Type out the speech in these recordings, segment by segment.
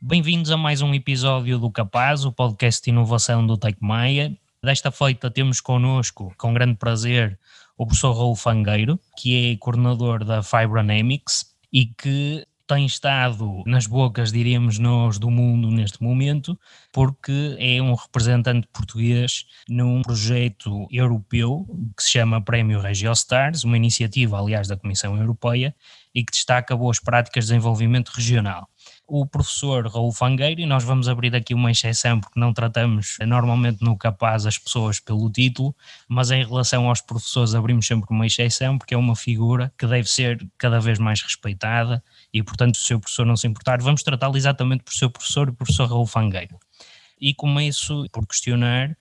Bem-vindos a mais um episódio do Capaz, o podcast de inovação do Tecmaia. Desta feita temos connosco, com grande prazer, o professor Raul Fangueiro, que é coordenador da Fibronamics e que tem estado nas bocas, diríamos nós, do mundo neste momento, porque é um representante português num projeto europeu que se chama Prémio Regiostars, uma iniciativa, aliás, da Comissão Europeia e que destaca boas práticas de desenvolvimento regional o professor Raul Fangueiro, e nós vamos abrir aqui uma exceção porque não tratamos normalmente no capaz as pessoas pelo título, mas em relação aos professores abrimos sempre uma exceção porque é uma figura que deve ser cada vez mais respeitada e, portanto, se o seu professor não se importar, vamos tratá-lo exatamente por seu professor, o professor Raul Fangueiro. E começo por questionar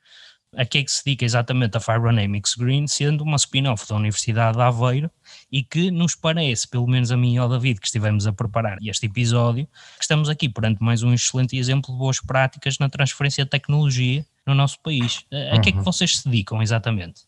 a que é que se dedica exatamente a Fibronamics Green, sendo uma spin-off da Universidade de Aveiro e que nos parece, pelo menos a mim e ao David, que estivemos a preparar este episódio, que estamos aqui perante mais um excelente exemplo de boas práticas na transferência de tecnologia no nosso país. A, a que é que uhum. vocês se dedicam exatamente?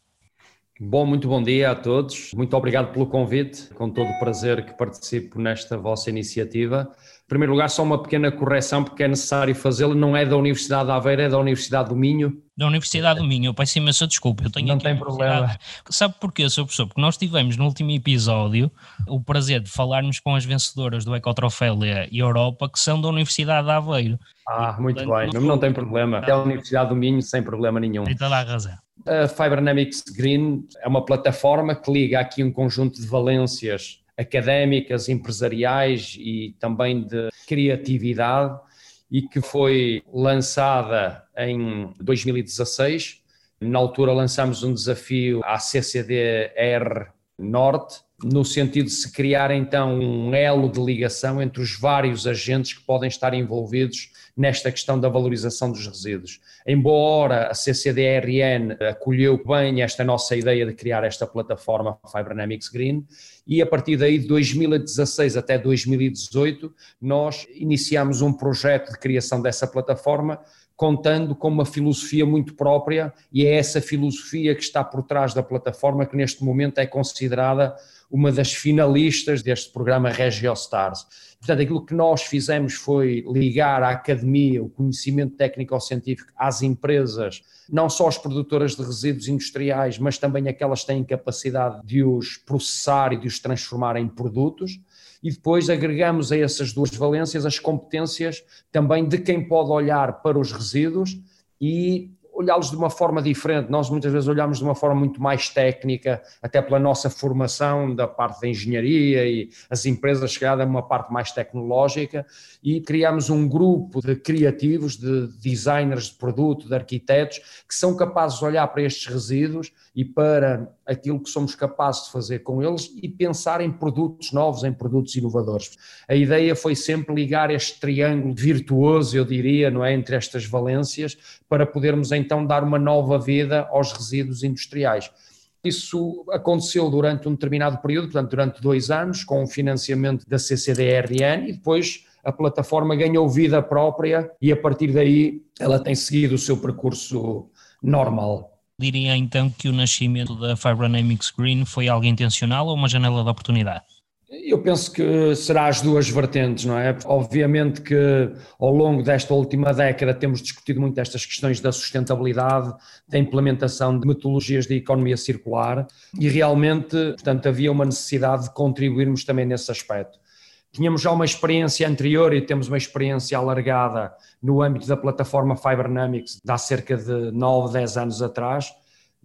Bom, muito bom dia a todos. Muito obrigado pelo convite. Com todo o prazer que participo nesta vossa iniciativa. Em primeiro lugar, só uma pequena correção, porque é necessário fazê-la. Não é da Universidade de Aveiro, é da Universidade do Minho. Da Universidade do Minho. Eu peço imensa desculpa. Eu tenho Não tem problema. Sabe porquê, Sr. Professor? Porque nós tivemos no último episódio o prazer de falarmos com as vencedoras do Ecotrofélia Europa, que são da Universidade de Aveiro. Ah, e, muito portanto, bem. Não, não tem problema. É a Universidade do Minho, sem problema nenhum. Tem toda a razão. A Fibernamics Green é uma plataforma que liga aqui um conjunto de valências académicas, empresariais e também de criatividade e que foi lançada em 2016. Na altura lançamos um desafio à CCDR Norte, no sentido de se criar então um elo de ligação entre os vários agentes que podem estar envolvidos nesta questão da valorização dos resíduos. Embora a CCDRN acolheu bem esta nossa ideia de criar esta plataforma Fibronamics Green, e a partir daí de 2016 até 2018 nós iniciamos um projeto de criação dessa plataforma contando com uma filosofia muito própria e é essa filosofia que está por trás da plataforma que neste momento é considerada uma das finalistas deste programa RegioStars. Portanto, aquilo que nós fizemos foi ligar à academia o conhecimento técnico-científico às empresas, não só as produtoras de resíduos industriais, mas também aquelas que têm capacidade de os processar e de os transformar em produtos e depois agregamos a essas duas valências as competências também de quem pode olhar para os resíduos e olhá-los de uma forma diferente. Nós muitas vezes olhamos de uma forma muito mais técnica, até pela nossa formação da parte da engenharia e as empresas chegadas a uma parte mais tecnológica e criamos um grupo de criativos, de designers de produto, de arquitetos, que são capazes de olhar para estes resíduos e para aquilo que somos capazes de fazer com eles e pensar em produtos novos, em produtos inovadores. A ideia foi sempre ligar este triângulo virtuoso, eu diria, não é, entre estas valências, para podermos então dar uma nova vida aos resíduos industriais. Isso aconteceu durante um determinado período, portanto, durante dois anos, com o financiamento da CCDRN e depois a plataforma ganhou vida própria e a partir daí ela tem seguido o seu percurso normal. Diria então que o nascimento da Fibronamics Green foi algo intencional ou uma janela de oportunidade? Eu penso que será as duas vertentes, não é? Obviamente que ao longo desta última década temos discutido muito estas questões da sustentabilidade, da implementação de metodologias de economia circular e realmente, portanto, havia uma necessidade de contribuirmos também nesse aspecto. Tínhamos já uma experiência anterior e temos uma experiência alargada no âmbito da plataforma Fibernamics de há cerca de 9, 10 anos atrás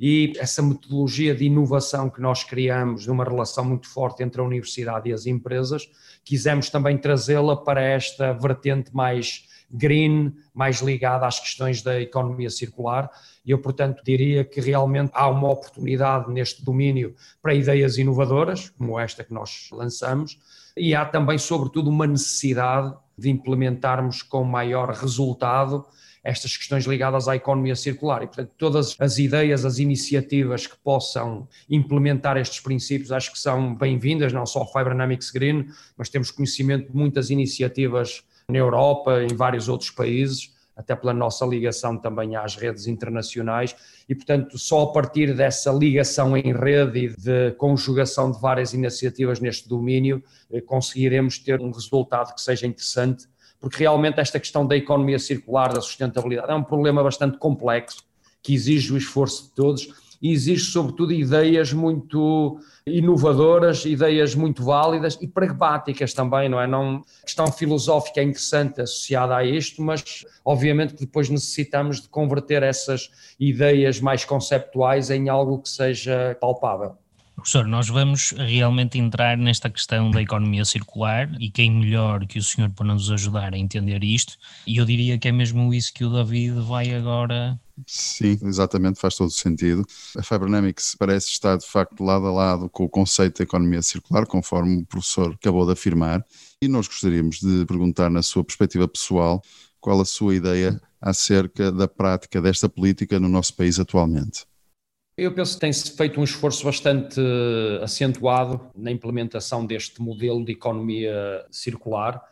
e essa metodologia de inovação que nós criamos, numa relação muito forte entre a universidade e as empresas, quisemos também trazê-la para esta vertente mais green, mais ligada às questões da economia circular. E eu, portanto, diria que realmente há uma oportunidade neste domínio para ideias inovadoras, como esta que nós lançamos, e há também, sobretudo, uma necessidade de implementarmos com maior resultado estas questões ligadas à economia circular. E, portanto, todas as ideias, as iniciativas que possam implementar estes princípios, acho que são bem-vindas, não só o Fibronamics Green, mas temos conhecimento de muitas iniciativas na Europa, em vários outros países, até pela nossa ligação também às redes internacionais, e portanto, só a partir dessa ligação em rede e de conjugação de várias iniciativas neste domínio, eh, conseguiremos ter um resultado que seja interessante, porque realmente esta questão da economia circular, da sustentabilidade, é um problema bastante complexo, que exige o esforço de todos e exige, sobretudo, ideias muito inovadoras, ideias muito válidas e pragmáticas também, não é? Não, questão filosófica é interessante associada a isto, mas obviamente que depois necessitamos de converter essas ideias mais conceptuais em algo que seja palpável. Professor, nós vamos realmente entrar nesta questão da economia circular e quem melhor que o senhor para nos ajudar a entender isto, e eu diria que é mesmo isso que o David vai agora Sim, exatamente, faz todo o sentido. A Fibronamics parece estar de facto lado a lado com o conceito de economia circular, conforme o professor acabou de afirmar, e nós gostaríamos de perguntar, na sua perspectiva pessoal, qual a sua ideia acerca da prática desta política no nosso país atualmente. Eu penso que tem-se feito um esforço bastante acentuado na implementação deste modelo de economia circular,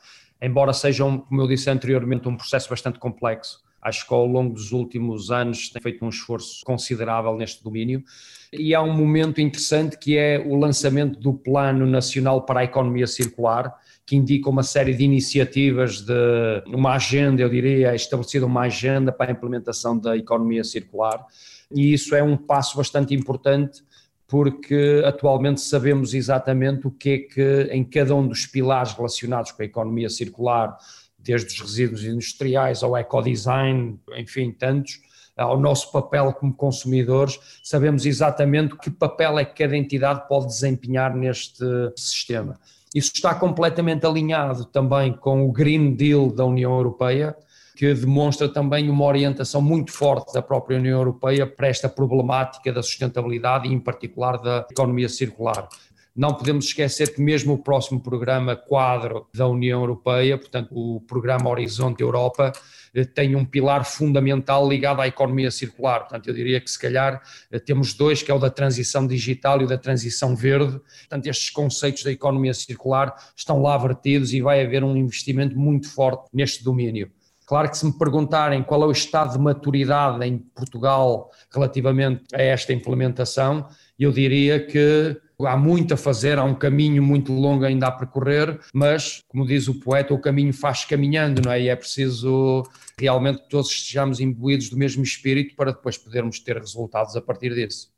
embora seja, um, como eu disse anteriormente, um processo bastante complexo. Acho que ao longo dos últimos anos tem feito um esforço considerável neste domínio. E há um momento interessante que é o lançamento do Plano Nacional para a Economia Circular, que indica uma série de iniciativas de uma agenda, eu diria, estabelecida uma agenda para a implementação da economia circular, e isso é um passo bastante importante porque atualmente sabemos exatamente o que é que em cada um dos pilares relacionados com a economia circular desde os resíduos industriais ao ecodesign, enfim, tantos, ao nosso papel como consumidores, sabemos exatamente que papel é que cada entidade pode desempenhar neste sistema. Isso está completamente alinhado também com o Green Deal da União Europeia, que demonstra também uma orientação muito forte da própria União Europeia para esta problemática da sustentabilidade e, em particular, da economia circular. Não podemos esquecer que mesmo o próximo programa quadro da União Europeia, portanto o programa Horizonte Europa, eh, tem um pilar fundamental ligado à economia circular. Portanto, eu diria que se calhar eh, temos dois, que é o da transição digital e o da transição verde. Portanto, estes conceitos da economia circular estão lá vertidos e vai haver um investimento muito forte neste domínio. Claro que se me perguntarem qual é o estado de maturidade em Portugal relativamente a esta implementação, eu diria que há muito a fazer, há um caminho muito longo ainda a percorrer, mas, como diz o poeta, o caminho faz caminhando, não é? E é preciso realmente que todos estejamos imbuídos do mesmo espírito para depois podermos ter resultados a partir disso.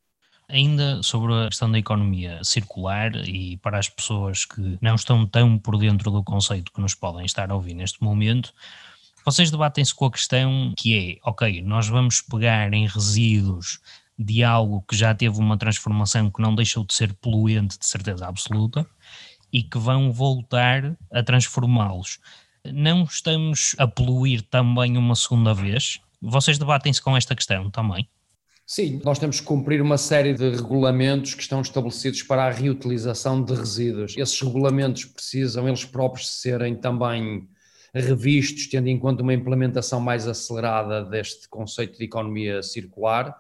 Ainda sobre a questão da economia circular e para as pessoas que não estão tão por dentro do conceito que nos podem estar a ouvir neste momento, vocês debatem-se com a questão que é, ok, nós vamos pegar em resíduos de algo que já teve uma transformação que não deixou de ser poluente de certeza absoluta e que vão voltar a transformá-los. Não estamos a poluir também uma segunda vez? Vocês debatem-se com esta questão também? Sim, nós temos que cumprir uma série de regulamentos que estão estabelecidos para a reutilização de resíduos. Esses regulamentos precisam eles próprios serem também revistos, tendo em conta uma implementação mais acelerada deste conceito de economia circular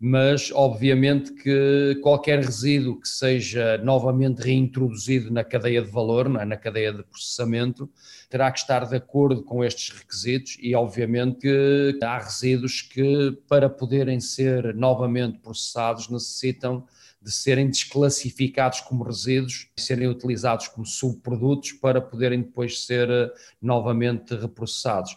mas obviamente que qualquer resíduo que seja novamente reintroduzido na cadeia de valor, é? na cadeia de processamento, terá que estar de acordo com estes requisitos e obviamente que há resíduos que para poderem ser novamente processados necessitam de serem desclassificados como resíduos e serem utilizados como subprodutos para poderem depois ser novamente reprocessados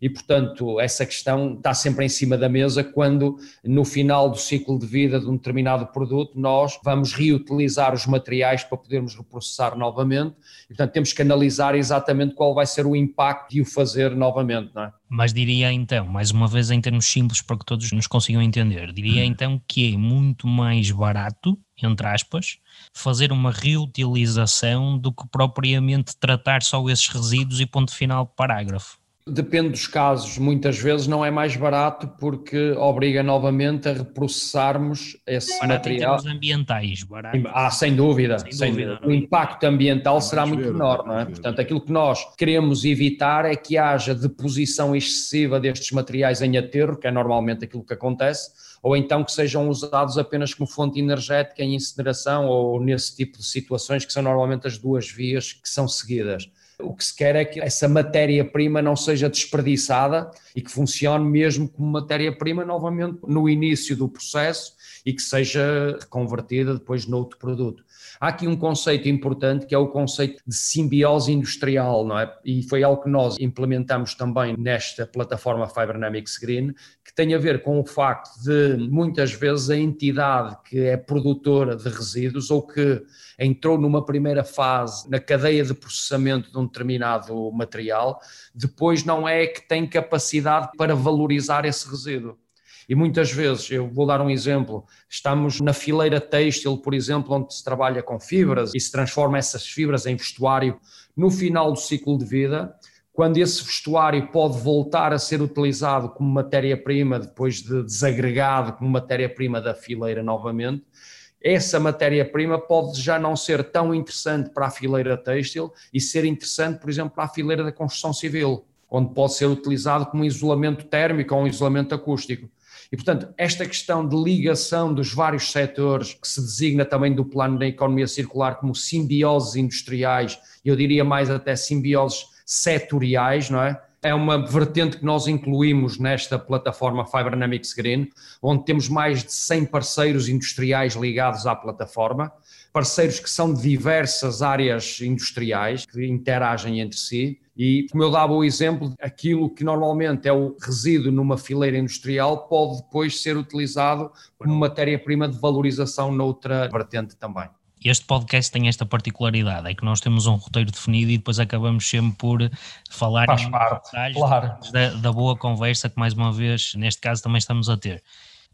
e, portanto, essa questão está sempre em cima da mesa quando, no final do ciclo de vida de um determinado produto, nós vamos reutilizar os materiais para podermos reprocessar novamente. E, portanto, temos que analisar exatamente qual vai ser o impacto de o fazer novamente, não é? Mas diria então, mais uma vez em termos simples para que todos nos consigam entender, diria hum. então que é muito mais barato, entre aspas, fazer uma reutilização do que propriamente tratar só esses resíduos e ponto final parágrafo. Depende dos casos, muitas vezes não é mais barato porque obriga novamente a reprocessarmos esse barato material. Em termos ambientais, barato. Ah, sem dúvida. Sem, sem dúvida. dúvida. O impacto ambiental é será muito menor, não é? Portanto, aquilo que nós queremos evitar é que haja deposição excessiva destes materiais em aterro, que é normalmente aquilo que acontece, ou então que sejam usados apenas como fonte energética em incineração ou nesse tipo de situações que são normalmente as duas vias que são seguidas O que se quer é que essa matéria-prima não seja desperdiçada e que funcione mesmo como matéria-prima novamente no início do processo e que seja convertida depois noutro produto. Há aqui um conceito importante que é o conceito de simbiose industrial, não é? E foi algo que nós implementamos também nesta plataforma Fibernamics Green, que tem a ver com o facto de muitas vezes a entidade que é produtora de resíduos ou que entrou numa primeira fase na cadeia de processamento de um determinado material, depois não é que tem capacidade para valorizar esse resíduo. E muitas vezes, eu vou dar um exemplo, estamos na fileira têxtil, por exemplo, onde se trabalha com fibras e se transforma essas fibras em vestuário no final do ciclo de vida, quando esse vestuário pode voltar a ser utilizado como matéria-prima, depois de desagregado como matéria-prima da fileira novamente, essa matéria-prima pode já não ser tão interessante para a fileira têxtil e ser interessante, por exemplo, para a fileira da construção civil, onde pode ser utilizado como isolamento térmico ou um isolamento acústico. E, portanto, esta questão de ligação dos vários setores, que se designa também do plano da economia circular como simbioses industriais, eu diria mais até simbioses setoriais, não é? É uma vertente que nós incluímos nesta plataforma Fibernamics Green, onde temos mais de 100 parceiros industriais ligados à plataforma, parceiros que são de diversas áreas industriais, que interagem entre si, e, como eu dava o exemplo, aquilo que normalmente é o resíduo numa fileira industrial pode depois ser utilizado como matéria-prima de valorização noutra vertente também. Este podcast tem esta particularidade, é que nós temos um roteiro definido e depois acabamos sempre por falar Faz em parte, detalhes claro. da, da boa conversa que mais uma vez, neste caso, também estamos a ter.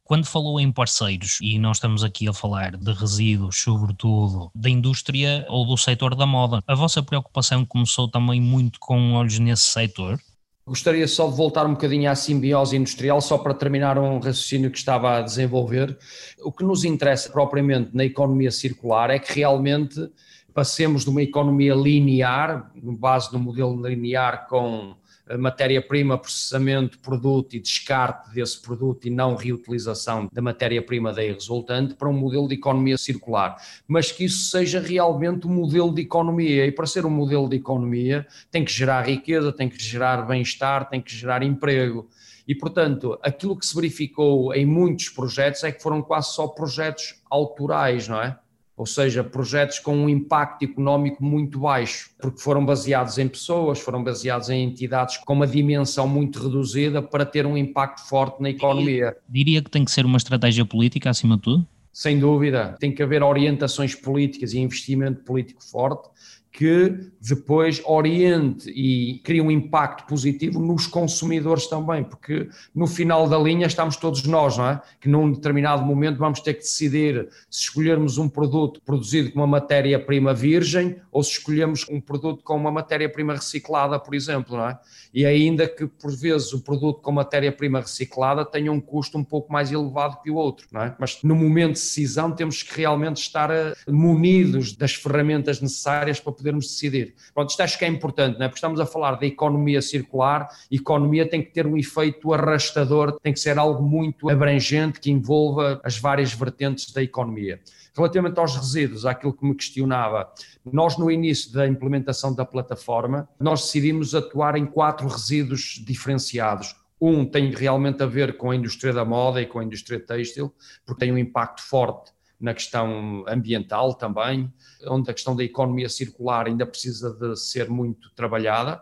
Quando falou em parceiros, e nós estamos aqui a falar de resíduos, sobretudo da indústria ou do setor da moda, a vossa preocupação começou também muito com olhos nesse setor? Gostaria só de voltar um bocadinho à simbiose industrial, só para terminar um raciocínio que estava a desenvolver. O que nos interessa propriamente na economia circular é que realmente passemos de uma economia linear, no base do modelo linear com matéria-prima, processamento, produto e descarte desse produto e não reutilização da matéria-prima daí resultante para um modelo de economia circular, mas que isso seja realmente um modelo de economia e para ser um modelo de economia tem que gerar riqueza, tem que gerar bem-estar, tem que gerar emprego. E, portanto, aquilo que se verificou em muitos projetos é que foram quase só projetos autorais, não é? Ou seja, projetos com um impacto económico muito baixo, porque foram baseados em pessoas, foram baseados em entidades com uma dimensão muito reduzida para ter um impacto forte na economia. Diria que tem que ser uma estratégia política acima de tudo? Sem dúvida, tem que haver orientações políticas e investimento político forte que depois oriente e crie um impacto positivo nos consumidores também, porque no final da linha estamos todos nós, não é? Que num determinado momento vamos ter que decidir se escolhermos um produto produzido com uma matéria-prima virgem ou se escolhemos um produto com uma matéria-prima reciclada, por exemplo, não é? E ainda que por vezes o produto com matéria-prima reciclada tenha um custo um pouco mais elevado que o outro, não é? Mas no momento de decisão temos que realmente estar eh, munidos das ferramentas necessárias para poder podermos decidir. Pronto, isto acho que é importante, não é? porque estamos a falar da economia circular, economia tem que ter um efeito arrastador, tem que ser algo muito abrangente que envolva as várias vertentes da economia. Relativamente aos resíduos, aquilo que me questionava, nós no início da implementação da plataforma, nós decidimos atuar em quatro resíduos diferenciados. Um tem realmente a ver com a indústria da moda e com a indústria têxtil, porque tem um impacto forte na questão ambiental também, onde a questão da economia circular ainda precisa de ser muito trabalhada,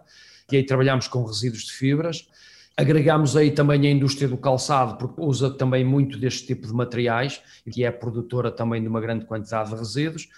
e aí trabalhamos com resíduos de fibras. Agregamos aí também a indústria do calçado, porque usa também muito deste tipo de materiais e é produtora também de uma grande quantidade de resíduos.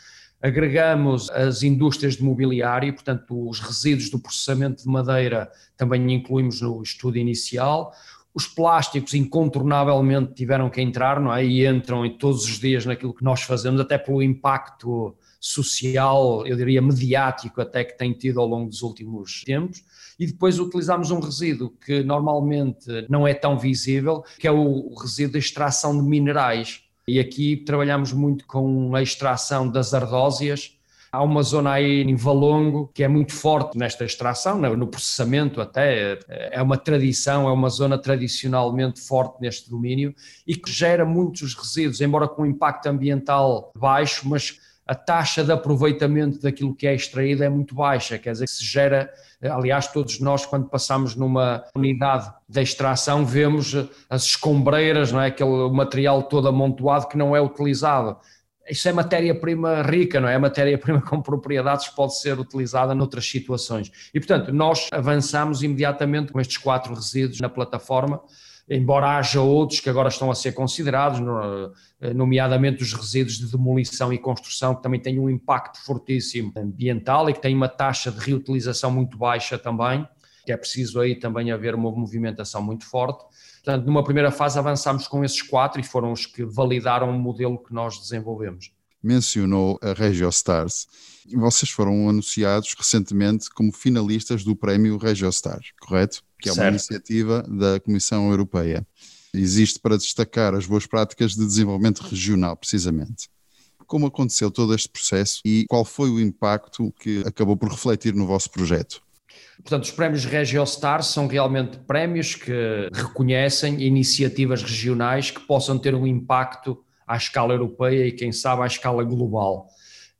Agregamos as indústrias de mobiliário, portanto, os resíduos do processamento de madeira também incluímos no estudo inicial. Os plásticos incontornavelmente tiveram que entrar, não é? E entram em todos os dias naquilo que nós fazemos, até pelo impacto social, eu diria mediático até que tem tido ao longo dos últimos tempos. E depois utilizamos um resíduo que normalmente não é tão visível, que é o resíduo de extração de minerais. E aqui trabalhamos muito com a extração das ardósias, Há uma zona aí em Valongo que é muito forte nesta extração, no processamento até, é uma tradição, é uma zona tradicionalmente forte neste domínio e que gera muitos resíduos, embora com impacto ambiental baixo, mas a taxa de aproveitamento daquilo que é extraído é muito baixa, quer dizer que se gera, aliás, todos nós quando passamos numa unidade de extração vemos as escombreiras, não é? aquele material todo amontoado que não é utilizado. Isso é matéria-prima rica, não é? matéria-prima com propriedades pode ser utilizada noutras situações. E, portanto, nós avançamos imediatamente com estes quatro resíduos na plataforma, embora haja outros que agora estão a ser considerados, nomeadamente os resíduos de demolição e construção, que também têm um impacto fortíssimo ambiental e que têm uma taxa de reutilização muito baixa também, que é preciso aí também haver uma movimentação muito forte. Portanto, numa primeira fase avançámos com esses quatro e foram os que validaram o modelo que nós desenvolvemos. Mencionou a RegioStars. Vocês foram anunciados recentemente como finalistas do prémio RegioStars, correto? Que é uma certo. iniciativa da Comissão Europeia. Existe para destacar as boas práticas de desenvolvimento regional, precisamente. Como aconteceu todo este processo e qual foi o impacto que acabou por refletir no vosso projeto? Portanto, os prémios RegioStar são realmente prémios que reconhecem iniciativas regionais que possam ter um impacto à escala europeia e, quem sabe, à escala global.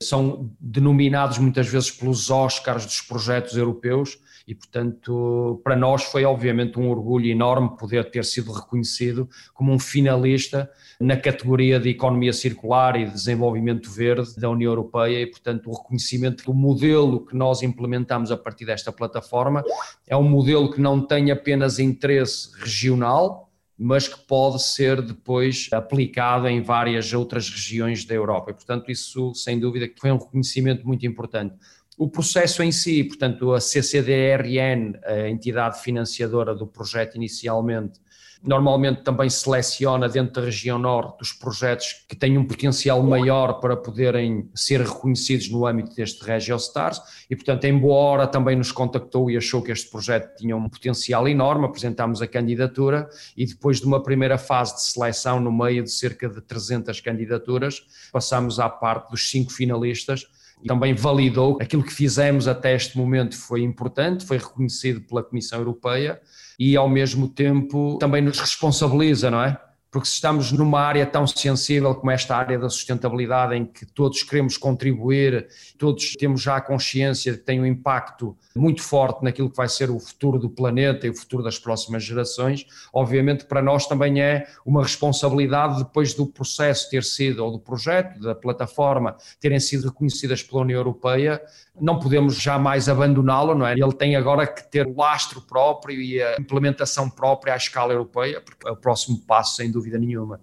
São denominados muitas vezes pelos Oscars dos projetos europeus e, portanto, para nós foi obviamente um orgulho enorme poder ter sido reconhecido como um finalista na categoria de economia circular e desenvolvimento verde da União Europeia e, portanto, o reconhecimento do modelo que nós implementamos a partir desta plataforma é um modelo que não tem apenas interesse regional, mas que pode ser depois aplicado em várias outras regiões da Europa. E, portanto, isso, sem dúvida, foi um reconhecimento muito importante. O processo em si, portanto, a CCDRN, a entidade financiadora do projeto inicialmente, normalmente também seleciona dentro da região norte os projetos que têm um potencial maior para poderem ser reconhecidos no âmbito deste RegioStars e, portanto, em boa hora também nos contactou e achou que este projeto tinha um potencial enorme, apresentámos a candidatura e depois de uma primeira fase de seleção no meio de cerca de 300 candidaturas, passamos à parte dos cinco finalistas também validou aquilo que fizemos até este momento foi importante, foi reconhecido pela Comissão Europeia e ao mesmo tempo também nos responsabiliza, não é? Porque se estamos numa área tão sensível como esta área da sustentabilidade, em que todos queremos contribuir, todos temos já a consciência de que tem um impacto muito forte naquilo que vai ser o futuro do planeta e o futuro das próximas gerações, obviamente para nós também é uma responsabilidade depois do processo ter sido, ou do projeto, da plataforma, terem sido reconhecidas pela União Europeia, não podemos jamais abandoná-lo, não é? Ele tem agora que ter o lastro próprio e a implementação própria à escala europeia, porque é o próximo passo, sem dúvida nenhuma.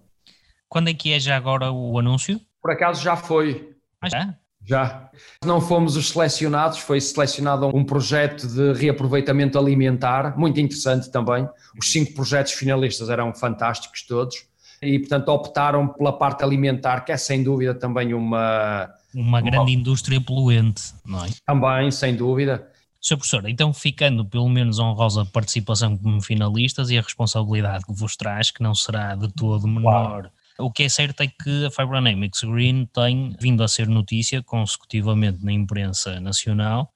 Quando é que é já agora o anúncio? Por acaso já foi. Ah, já? Já. Não fomos os selecionados, foi selecionado um projeto de reaproveitamento alimentar, muito interessante também. Os cinco projetos finalistas eram fantásticos todos e, portanto, optaram pela parte alimentar, que é sem dúvida também uma. Uma grande uma... indústria poluente, não é? Também, sem dúvida. Sr. Professor, então ficando pelo menos honrosa participação como finalistas e a responsabilidade que vos traz, que não será de todo menor. Claro. O que é certo é que a Fibronamics Green tem vindo a ser notícia consecutivamente na imprensa nacional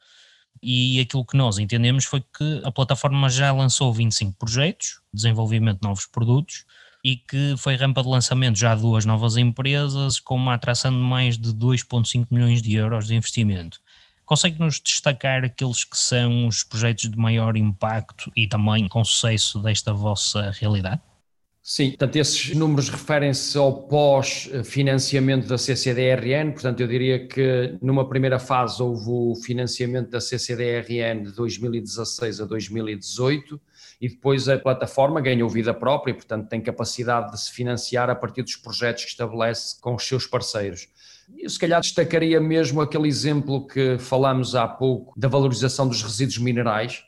e aquilo que nós entendemos foi que a plataforma já lançou 25 projetos, desenvolvimento de novos produtos, e que foi rampa de lançamento já de duas novas empresas com uma atração de mais de 2,5 milhões de euros de investimento. Consegue-nos destacar aqueles que são os projetos de maior impacto e também com sucesso desta vossa realidade? Sim, portanto, esses números referem-se ao pós-financiamento da CCDRN, portanto, eu diria que numa primeira fase houve o financiamento da CCDRN de 2016 a 2018 e depois a plataforma ganhou vida própria e, portanto, tem capacidade de se financiar a partir dos projetos que estabelece com os seus parceiros. Eu se calhar destacaria mesmo aquele exemplo que falamos há pouco da valorização dos resíduos minerais,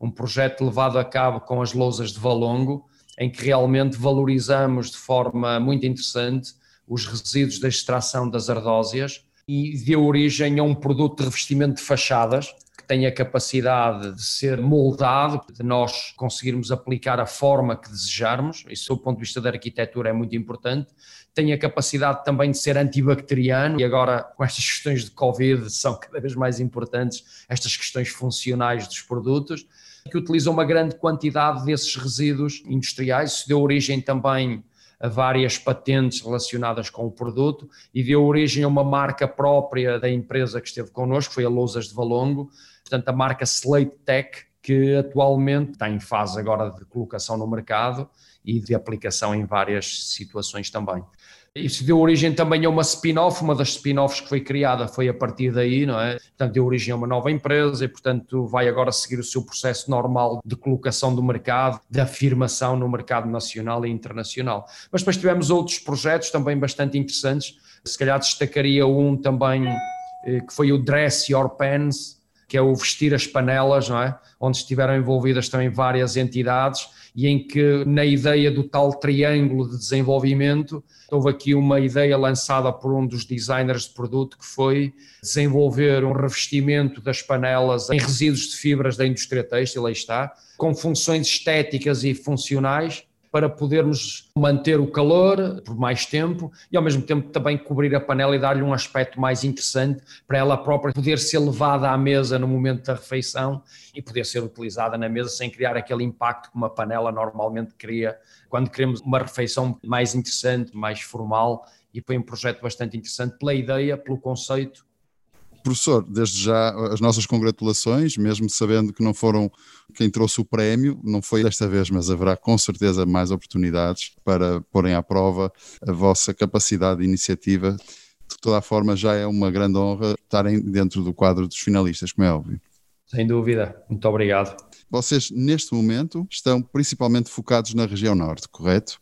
um projeto levado a cabo com as lousas de Valongo, em que realmente valorizamos de forma muito interessante os resíduos da extração das ardósias e deu origem a um produto de revestimento de fachadas que tem a capacidade de ser moldado, de nós conseguirmos aplicar a forma que desejarmos, isso do ponto de vista da arquitetura é muito importante, tem a capacidade também de ser antibacteriano e agora com estas questões de Covid são cada vez mais importantes estas questões funcionais dos produtos que utilizam uma grande quantidade desses resíduos industriais. Isso deu origem também a várias patentes relacionadas com o produto e deu origem a uma marca própria da empresa que esteve connosco, foi a Lousas de Valongo, portanto a marca Slate Tech, que atualmente está em fase agora de colocação no mercado e de aplicação em várias situações também. Isso deu origem também a uma spin-off, uma das spin-offs que foi criada foi a partir daí, não é? Portanto, deu origem a uma nova empresa e, portanto, vai agora seguir o seu processo normal de colocação do mercado, de afirmação no mercado nacional e internacional. Mas depois tivemos outros projetos também bastante interessantes. Se calhar destacaria um também eh, que foi o Dress Your Pens, que é o vestir as panelas, não é? Onde estiveram envolvidas também várias entidades e em que, na ideia do tal triângulo de desenvolvimento, houve aqui uma ideia lançada por um dos designers de produto que foi desenvolver um revestimento das panelas em resíduos de fibras da indústria têxtil, aí está, com funções estéticas e funcionais para podermos manter o calor por mais tempo e ao mesmo tempo também cobrir a panela e dar-lhe um aspecto mais interessante para ela própria poder ser levada à mesa no momento da refeição e poder ser utilizada na mesa sem criar aquele impacto que uma panela normalmente cria quando queremos uma refeição mais interessante, mais formal e foi um projeto bastante interessante pela ideia, pelo conceito Professor, desde já as nossas congratulações, mesmo sabendo que não foram quem trouxe o prémio, não foi desta vez, mas haverá com certeza mais oportunidades para porem à prova a vossa capacidade de iniciativa. De toda a forma, já é uma grande honra estarem dentro do quadro dos finalistas, como é óbvio. Sem dúvida, muito obrigado. Vocês, neste momento, estão principalmente focados na região norte, correto?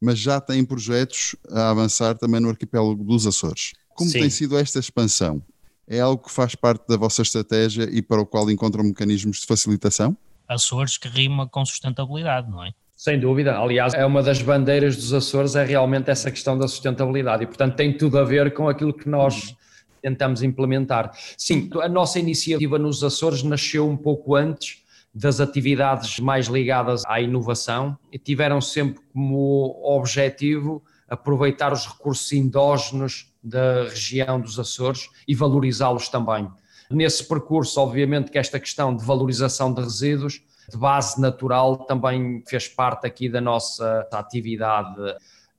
Mas já têm projetos a avançar também no arquipélago dos Açores. Como Sim. tem sido esta expansão? É algo que faz parte da vossa estratégia e para o qual encontram mecanismos de facilitação? Açores que rima com sustentabilidade, não é? Sem dúvida, aliás, é uma das bandeiras dos Açores, é realmente essa questão da sustentabilidade e, portanto, tem tudo a ver com aquilo que nós tentamos implementar. Sim, a nossa iniciativa nos Açores nasceu um pouco antes das atividades mais ligadas à inovação e tiveram sempre como objetivo aproveitar os recursos endógenos da região dos Açores e valorizá-los também. Nesse percurso, obviamente, que esta questão de valorização de resíduos de base natural também fez parte aqui da nossa atividade.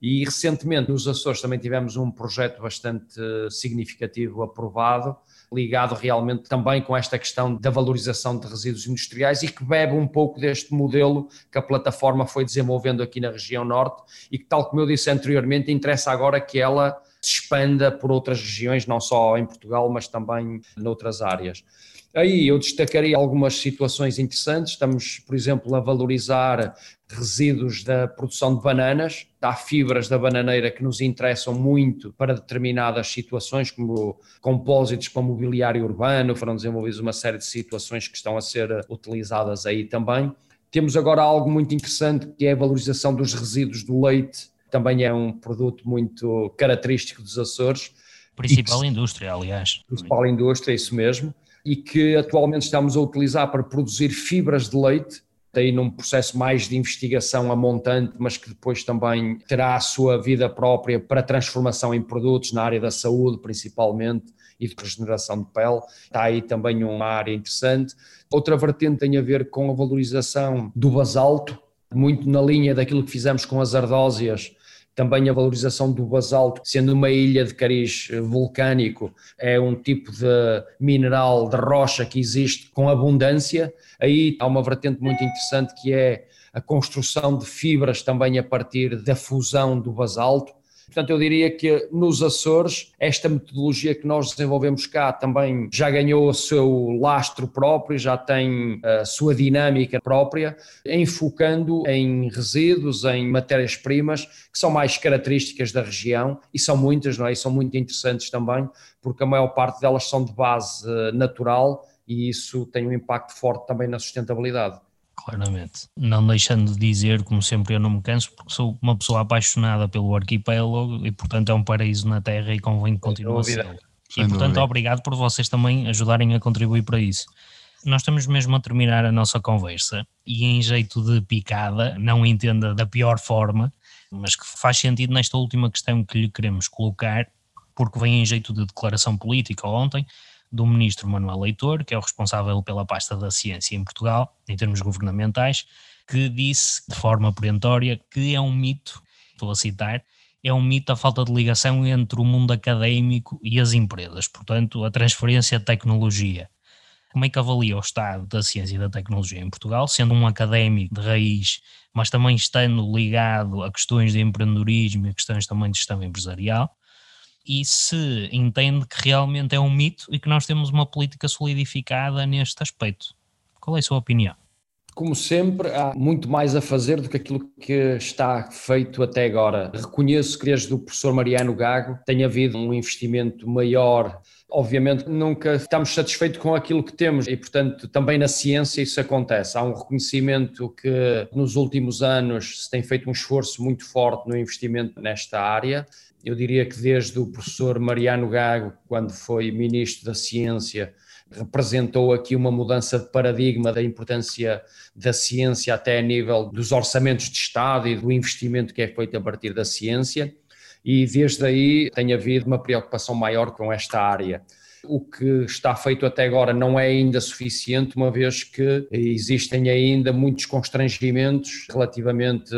E recentemente nos Açores também tivemos um projeto bastante significativo aprovado, ligado realmente também com esta questão da valorização de resíduos industriais e que bebe um pouco deste modelo que a plataforma foi desenvolvendo aqui na região norte e que, tal como eu disse anteriormente, interessa agora que ela se expanda por outras regiões, não só em Portugal, mas também noutras áreas. Aí eu destacaria algumas situações interessantes. Estamos, por exemplo, a valorizar resíduos da produção de bananas. Há fibras da bananeira que nos interessam muito para determinadas situações, como compósitos para mobiliário urbano. Foram desenvolvidas uma série de situações que estão a ser utilizadas aí também. Temos agora algo muito interessante que é a valorização dos resíduos do leite também é um produto muito característico dos Açores. Principal que, indústria, aliás. Principal indústria, isso mesmo. E que atualmente estamos a utilizar para produzir fibras de leite, aí num processo mais de investigação a montante, mas que depois também terá a sua vida própria para transformação em produtos na área da saúde, principalmente, e de regeneração de pele. Está aí também uma área interessante. Outra vertente tem a ver com a valorização do basalto, muito na linha daquilo que fizemos com as ardósias, também a valorização do basalto, sendo uma ilha de cariz eh, vulcânico, é um tipo de mineral, de rocha que existe com abundância. Aí há uma vertente muito interessante que é a construção de fibras também a partir da fusão do basalto Portanto, eu diria que nos Açores, esta metodologia que nós desenvolvemos cá também já ganhou o seu lastro próprio, já tem a sua dinâmica própria, enfocando em resíduos, em matérias-primas que são mais características da região e são muitas, não é? E são muito interessantes também, porque a maior parte delas são de base natural e isso tem um impacto forte também na sustentabilidade. Claramente. Não deixando de dizer, como sempre eu não me canso, porque sou uma pessoa apaixonada pelo arquipélago e portanto é um paraíso na Terra e convém que continue a ser. E portanto obrigado por vocês também ajudarem a contribuir para isso. Nós estamos mesmo a terminar a nossa conversa e em jeito de picada, não entenda da pior forma, mas que faz sentido nesta última questão que lhe queremos colocar, porque vem em jeito de declaração política ontem, do ministro Manuel Leitor, que é o responsável pela pasta da ciência em Portugal, em termos governamentais, que disse de forma perentória que é um mito estou a citar, é um mito a falta de ligação entre o mundo académico e as empresas, portanto, a transferência de tecnologia. Como é que avalia o estado da ciência e da tecnologia em Portugal, sendo um académico de raiz, mas também estando ligado a questões de empreendedorismo e questões também de gestão empresarial? E se entende que realmente é um mito e que nós temos uma política solidificada neste aspecto? Qual é a sua opinião? Como sempre, há muito mais a fazer do que aquilo que está feito até agora. Reconheço que desde o professor Mariano Gago tem havido um investimento maior. Obviamente, nunca estamos satisfeitos com aquilo que temos e, portanto, também na ciência isso acontece. Há um reconhecimento que nos últimos anos se tem feito um esforço muito forte no investimento nesta área. Eu diria que desde o professor Mariano Gago, quando foi ministro da Ciência, representou aqui uma mudança de paradigma da importância da ciência até a nível dos orçamentos de Estado e do investimento que é feito a partir da ciência, e desde aí tem havido uma preocupação maior com esta área. O que está feito até agora não é ainda suficiente, uma vez que existem ainda muitos constrangimentos relativamente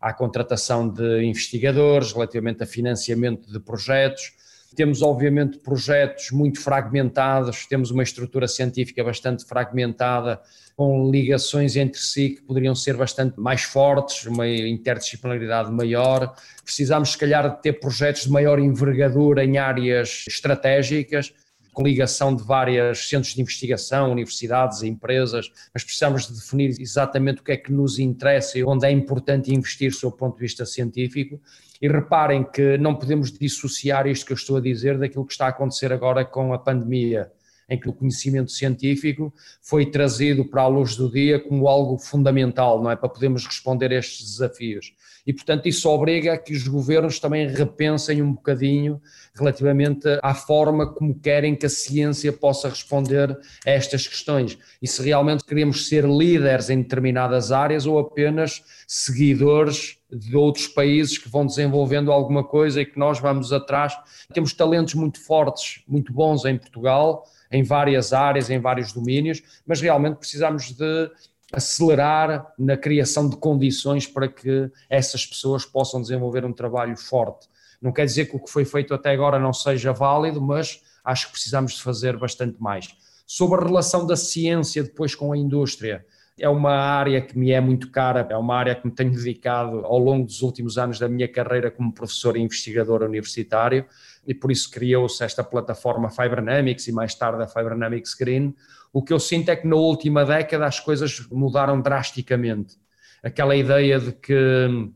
à contratação de investigadores, relativamente a financiamento de projetos temos, obviamente, projetos muito fragmentados, temos uma estrutura científica bastante fragmentada, com ligações entre si que poderiam ser bastante mais fortes, uma interdisciplinaridade maior. Precisamos, se calhar, de ter projetos de maior envergadura em áreas estratégicas com ligação de vários centros de investigação, universidades, empresas, mas precisamos de definir exatamente o que é que nos interessa e onde é importante investir do ponto de vista científico. E reparem que não podemos dissociar isto que eu estou a dizer daquilo que está a acontecer agora com a pandemia, em que o conhecimento científico foi trazido para a luz do dia como algo fundamental, não é? Para podermos responder a estes desafios e, portanto, isso obriga a que os governos também repensem um bocadinho relativamente à forma como querem que a ciência possa responder a estas questões. E se realmente queremos ser líderes em determinadas áreas ou apenas seguidores de outros países que vão desenvolvendo alguma coisa e que nós vamos atrás. Temos talentos muito fortes, muito bons em Portugal, em várias áreas, em vários domínios, mas realmente precisamos de acelerar na criação de condições para que essas pessoas possam desenvolver um trabalho forte. Não quer dizer que o que foi feito até agora não seja válido, mas acho que precisamos de fazer bastante mais. Sobre a relação da ciência depois com a indústria, é uma área que me é muito cara, é uma área que me tenho dedicado ao longo dos últimos anos da minha carreira como professor e investigador universitário, e por isso criou-se esta plataforma Fibernamics e mais tarde a Fibernamics Green, o que eu sinto é que na última década as coisas mudaram drasticamente. Aquela ideia de que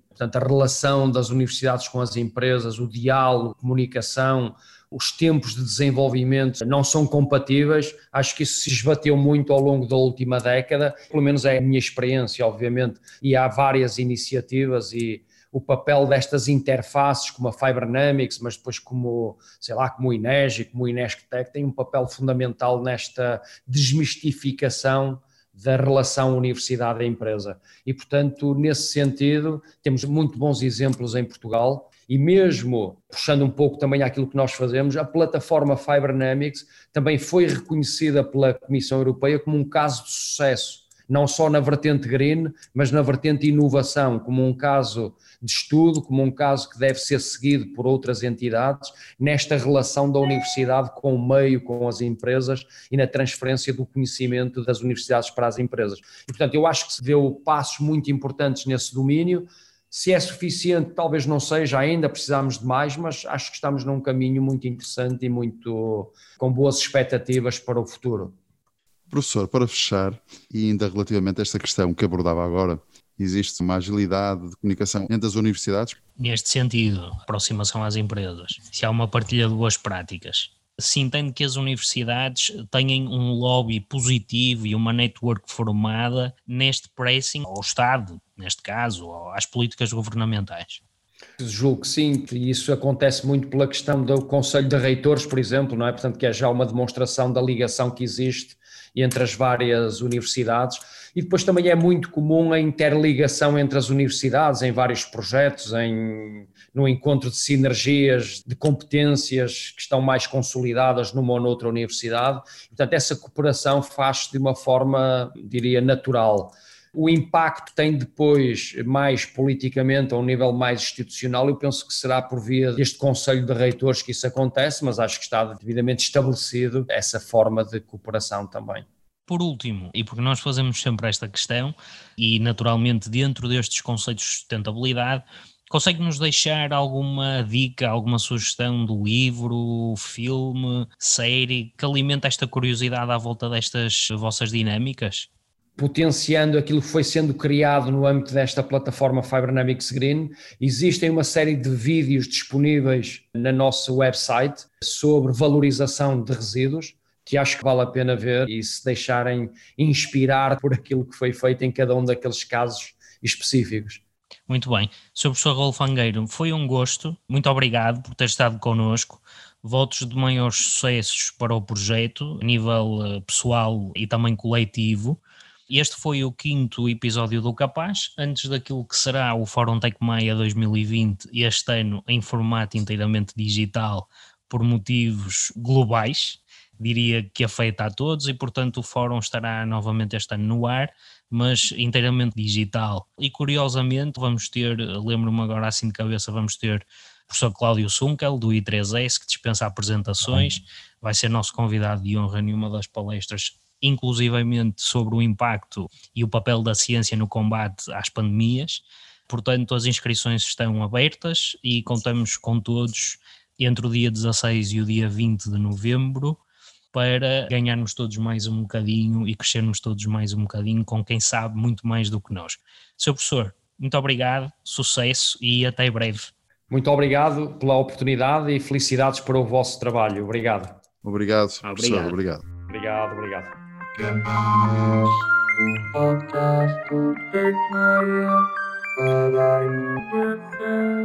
portanto, a relação das universidades com as empresas, o diálogo, a comunicação, os tempos de desenvolvimento não são compatíveis. Acho que isso se esbateu muito ao longo da última década, pelo menos é a minha experiência, obviamente, e há várias iniciativas e o papel destas interfaces como a Fibernamics, mas depois como, sei lá, como o como o INESCTEC, tem um papel fundamental nesta desmistificação da relação universidade-empresa. E, portanto, nesse sentido, temos muito bons exemplos em Portugal e mesmo puxando um pouco também aquilo que nós fazemos, a plataforma Fibernamics também foi reconhecida pela Comissão Europeia como um caso de sucesso, não só na vertente green, mas na vertente inovação, como um caso de estudo, como um caso que deve ser seguido por outras entidades, nesta relação da universidade com o meio, com as empresas e na transferência do conhecimento das universidades para as empresas. E, portanto, eu acho que se deu passos muito importantes nesse domínio. Se é suficiente, talvez não seja ainda, precisamos de mais, mas acho que estamos num caminho muito interessante e muito com boas expectativas para o futuro. Professor, para fechar, e ainda relativamente a esta questão que abordava agora, existe uma agilidade de comunicação entre as universidades? Neste sentido, aproximação às empresas, se há uma partilha de boas práticas, se entende que as universidades têm um lobby positivo e uma network formada neste pressing ao Estado, neste caso, às políticas governamentais? Julgo que sim, e isso acontece muito pela questão do Conselho de Reitores, por exemplo, não é? Portanto, que é já uma demonstração da ligação que existe entre as várias universidades e depois também é muito comum a interligação entre as universidades em vários projetos, em, no encontro de sinergias, de competências que estão mais consolidadas numa ou noutra universidade. Portanto, essa cooperação faz-se de uma forma, diria, natural. O impacto tem depois, mais politicamente, a um nível mais institucional, eu penso que será por via deste Conselho de Reitores que isso acontece, mas acho que está devidamente estabelecido essa forma de cooperação também. Por último, e porque nós fazemos sempre esta questão, e naturalmente dentro destes conceitos de sustentabilidade, Consegue-nos deixar alguma dica, alguma sugestão do livro, filme, série que alimenta esta curiosidade à volta destas vossas dinâmicas? Potenciando aquilo que foi sendo criado no âmbito desta plataforma Fibernamics Green, existem uma série de vídeos disponíveis na nossa website sobre valorização de resíduos, que acho que vale a pena ver e se deixarem inspirar por aquilo que foi feito em cada um daqueles casos específicos. Muito bem. Sr. Professor Rolfo Angueiro, foi um gosto. Muito obrigado por ter estado connosco. Votos de maiores sucessos para o projeto, a nível eh, pessoal e também coletivo. Este foi o quinto episódio do Capaz, antes daquilo que será o Fórum Tecmaia 2020, este ano em formato inteiramente digital, por motivos globais, diria que afeta a todos, e portanto o Fórum estará novamente este ano no ar mas inteiramente digital. E curiosamente vamos ter, lembro-me agora assim de cabeça, vamos ter o professor Cláudio Sunkel, do I3S, que dispensa apresentações, vai ser nosso convidado de honra em uma das palestras, inclusivamente sobre o impacto e o papel da ciência no combate às pandemias. Portanto, as inscrições estão abertas e contamos com todos entre o dia 16 e o dia 20 de novembro para ganharmos todos mais um bocadinho e crescermos todos mais um bocadinho com quem sabe muito mais do que nós. Seu professor, muito obrigado, sucesso e até breve. Muito obrigado pela oportunidade e felicidades para o vosso trabalho. Obrigado. Obrigado, professor. Obrigado. Obrigado, obrigado. Podcast. Podcast untuk percaya pada universal.